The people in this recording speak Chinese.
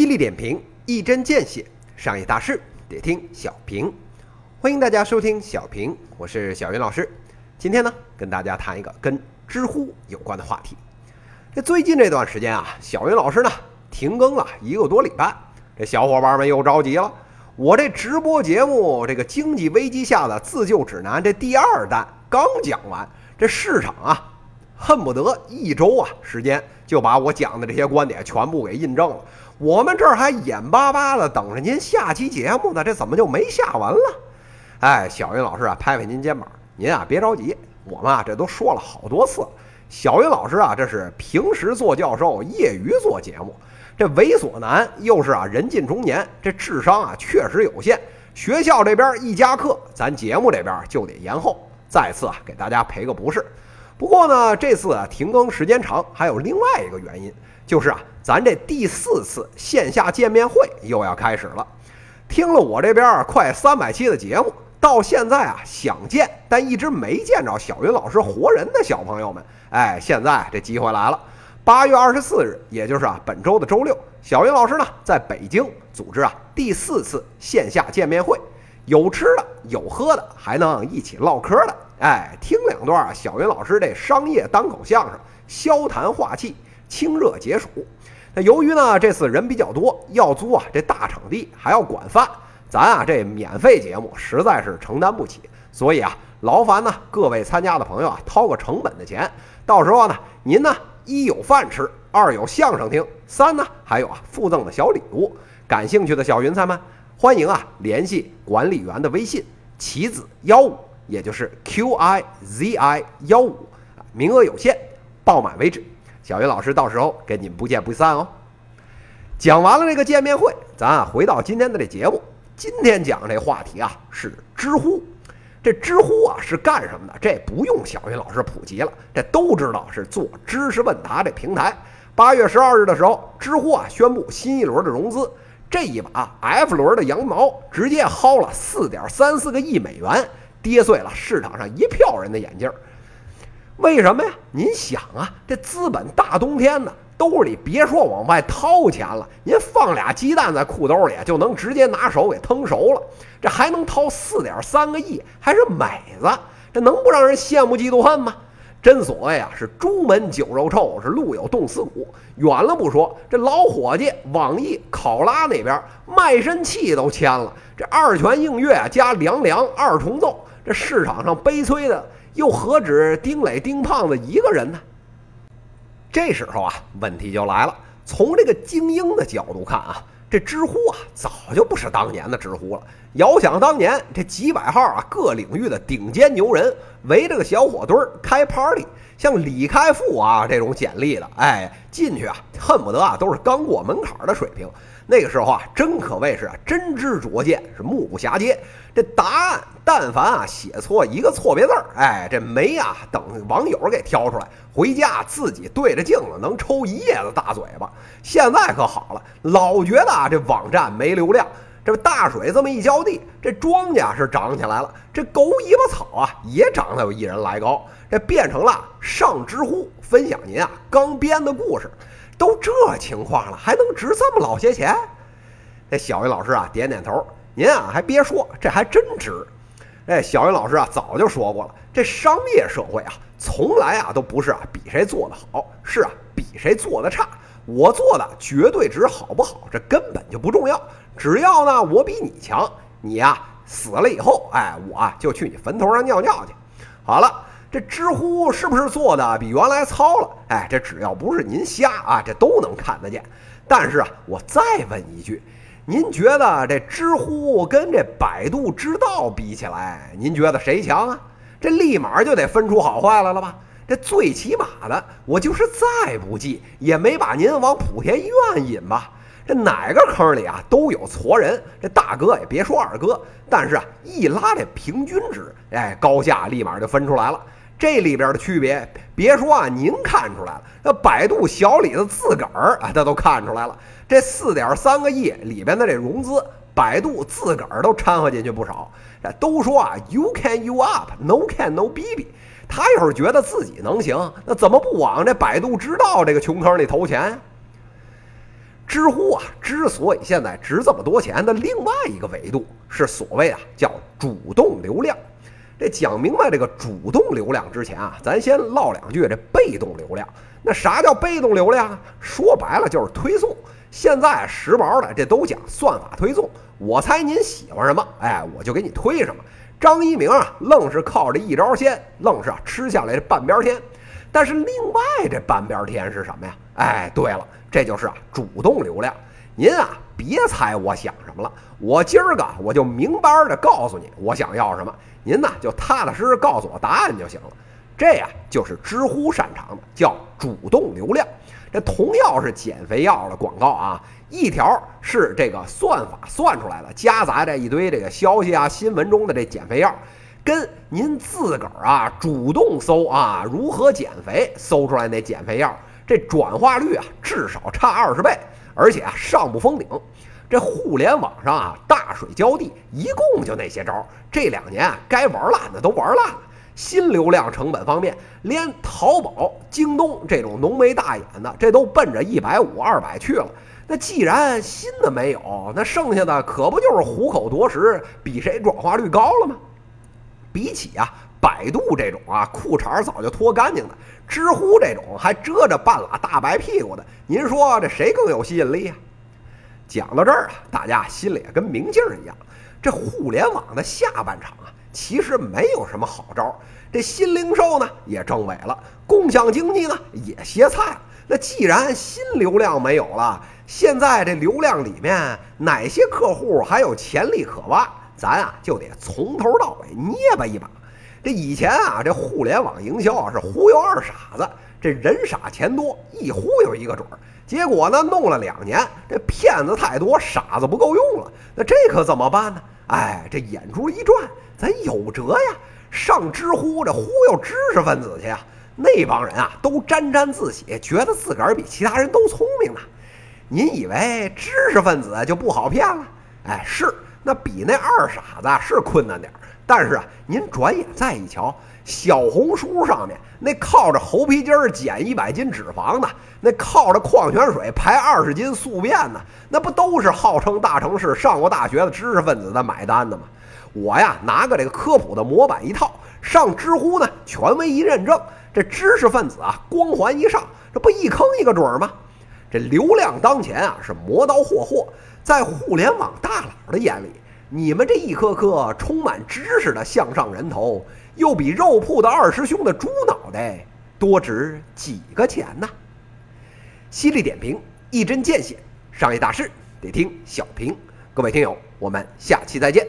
犀利点评，一针见血，商业大事得听小平。欢迎大家收听小平，我是小云老师。今天呢，跟大家谈一个跟知乎有关的话题。这最近这段时间啊，小云老师呢停更了一个多礼拜，这小伙伴们又着急了。我这直播节目《这个经济危机下的自救指南》这第二弹刚讲完，这市场啊。恨不得一周啊时间就把我讲的这些观点全部给印证了。我们这儿还眼巴巴的等着您下期节目呢，这怎么就没下完了？哎，小云老师啊，拍拍您肩膀，您啊别着急，我们啊这都说了好多次。小云老师啊，这是平时做教授，业余做节目，这猥琐男又是啊人近中年，这智商啊确实有限。学校这边一加课，咱节目这边就得延后。再次啊给大家赔个不是。不过呢，这次啊停更时间长，还有另外一个原因，就是啊，咱这第四次线下见面会又要开始了。听了我这边快三百期的节目，到现在啊想见但一直没见着小云老师活人的小朋友们，哎，现在这机会来了。八月二十四日，也就是啊本周的周六，小云老师呢在北京组织啊第四次线下见面会，有吃的，有喝的，还能一起唠嗑的。哎，听两段啊，小云老师这商业单口相声，消痰化气，清热解暑。那由于呢这次人比较多，要租啊这大场地，还要管饭，咱啊这免费节目实在是承担不起，所以啊劳烦呢各位参加的朋友啊掏个成本的钱，到时候呢您呢一有饭吃，二有相声听，三呢还有啊附赠的小礼物。感兴趣的小云彩们，欢迎啊联系管理员的微信：棋子幺五。也就是 Q I Z I 幺五，名额有限，报满为止。小云老师到时候跟你们不见不散哦。讲完了这个见面会，咱啊回到今天的这节目。今天讲这话题啊是知乎。这知乎啊是干什么的？这不用小云老师普及了，这都知道是做知识问答这平台。八月十二日的时候，知乎啊宣布新一轮的融资，这一把 F 轮的羊毛直接薅了四点三四个亿美元。跌碎了市场上一票人的眼镜儿，为什么呀？您想啊，这资本大冬天的，兜里别说往外掏钱了，您放俩鸡蛋在裤兜里就能直接拿手给腾熟了，这还能掏四点三个亿，还是美子，这能不让人羡慕嫉妒恨吗？真所谓啊，是朱门酒肉臭，是路有冻死骨。远了不说，这老伙计网易考拉那边卖身契都签了，这二泉映月加凉凉二重奏。这市场上悲催的又何止丁磊、丁胖子一个人呢？这时候啊，问题就来了。从这个精英的角度看啊，这知乎啊，早就不是当年的知乎了。遥想当年，这几百号啊，各领域的顶尖牛人围着个小火堆儿开 party，像李开复啊这种简历的，哎，进去啊，恨不得啊都是刚过门槛的水平。那个时候啊，真可谓是，真知灼见，是目不暇接。这答案，但凡啊写错一个错别字儿，哎，这没啊等网友给挑出来，回家自己对着镜子能抽一夜的大嘴巴。现在可好了，老觉得啊这网站没流量，这大水这么一浇地，这庄稼是长起来了，这狗尾巴草啊也长得有一人来高，这变成了上知乎分享您啊刚编的故事。都这情况了，还能值这么老些钱？这小云老师啊，点点头。您啊，还别说，这还真值。哎，小云老师啊，早就说过了，这商业社会啊，从来啊都不是啊比谁做的好，是啊比谁做的差。我做的绝对值好不好，这根本就不重要。只要呢，我比你强，你呀死了以后，哎，我啊就去你坟头上尿尿去。好了。这知乎是不是做的比原来糙了？哎，这只要不是您瞎啊，这都能看得见。但是啊，我再问一句，您觉得这知乎跟这百度知道比起来，您觉得谁强啊？这立马就得分出好坏来了吧？这最起码的，我就是再不济也没把您往莆田医院引吧？这哪个坑里啊都有矬人。这大哥也别说二哥，但是啊，一拉这平均值，哎，高下立马就分出来了。这里边的区别，别说啊，您看出来了，那百度小李子自个儿啊，他都看出来了。这四点三个亿里边的这融资，百度自个儿都掺和进去不少。都说啊，You can you up，No can no B B。他要是觉得自己能行，那怎么不往这百度知道这个穷坑里投钱？知乎啊，之所以现在值这么多钱的另外一个维度是所谓啊。叫主动流量。这讲明白这个主动流量之前啊，咱先唠两句这被动流量。那啥叫被动流量？说白了就是推送。现在时髦的这都讲算法推送。我猜您喜欢什么，哎，我就给你推什么。张一鸣啊，愣是靠着一招鲜，愣是啊吃下来这半边天。但是另外这半边天是什么呀？哎，对了，这就是啊主动流量。您啊别猜我想什么了，我今儿个我就明白的告诉你我想要什么，您呢就踏踏实实告诉我答案就行了。这呀就是知乎擅长的，叫主动流量。这同样是减肥药的广告啊，一条是这个算法算出来的，夹杂着一堆这个消息啊、新闻中的这减肥药，跟您自个儿啊主动搜啊如何减肥搜出来那减肥药，这转化率啊至少差二十倍，而且啊上不封顶。这互联网上啊大水浇地，一共就那些招，这两年啊该玩烂的都玩烂了。新流量成本方面，连淘宝、京东这种浓眉大眼的，这都奔着一百五、二百去了。那既然新的没有，那剩下的可不就是虎口夺食，比谁转化率高了吗？比起啊，百度这种啊裤衩早就脱干净的，知乎这种还遮着半拉大白屁股的，您说这谁更有吸引力啊？讲到这儿啊，大家心里跟明镜一样，这互联网的下半场啊。其实没有什么好招，这新零售呢也正萎了，共享经济呢也歇菜了。那既然新流量没有了，现在这流量里面哪些客户还有潜力可挖，咱啊就得从头到尾捏巴一把。这以前啊，这互联网营销啊是忽悠二傻子，这人傻钱多，一忽悠一个准儿。结果呢，弄了两年，这骗子太多，傻子不够用了。那这可怎么办呢？哎，这眼珠一转。咱有辙呀！上知乎这忽悠知识分子去呀！那帮人啊，都沾沾自喜，觉得自个儿比其他人都聪明呢。您以为知识分子就不好骗了？哎，是，那比那二傻子是困难点儿。但是啊，您转眼再一瞧，小红书上面那靠着猴皮筋儿减一百斤脂肪的，那靠着矿泉水排二十斤宿便的，那不都是号称大城市上过大学的知识分子在买单的吗？我呀，拿个这个科普的模板一套，上知乎呢，权威一认证，这知识分子啊，光环一上，这不一坑一个准儿吗？这流量当前啊，是磨刀霍霍，在互联网大佬的眼里，你们这一颗颗充满知识的向上人头，又比肉铺的二师兄的猪脑袋多值几个钱呢？犀利点评，一针见血，商业大事得听小平。各位听友，我们下期再见。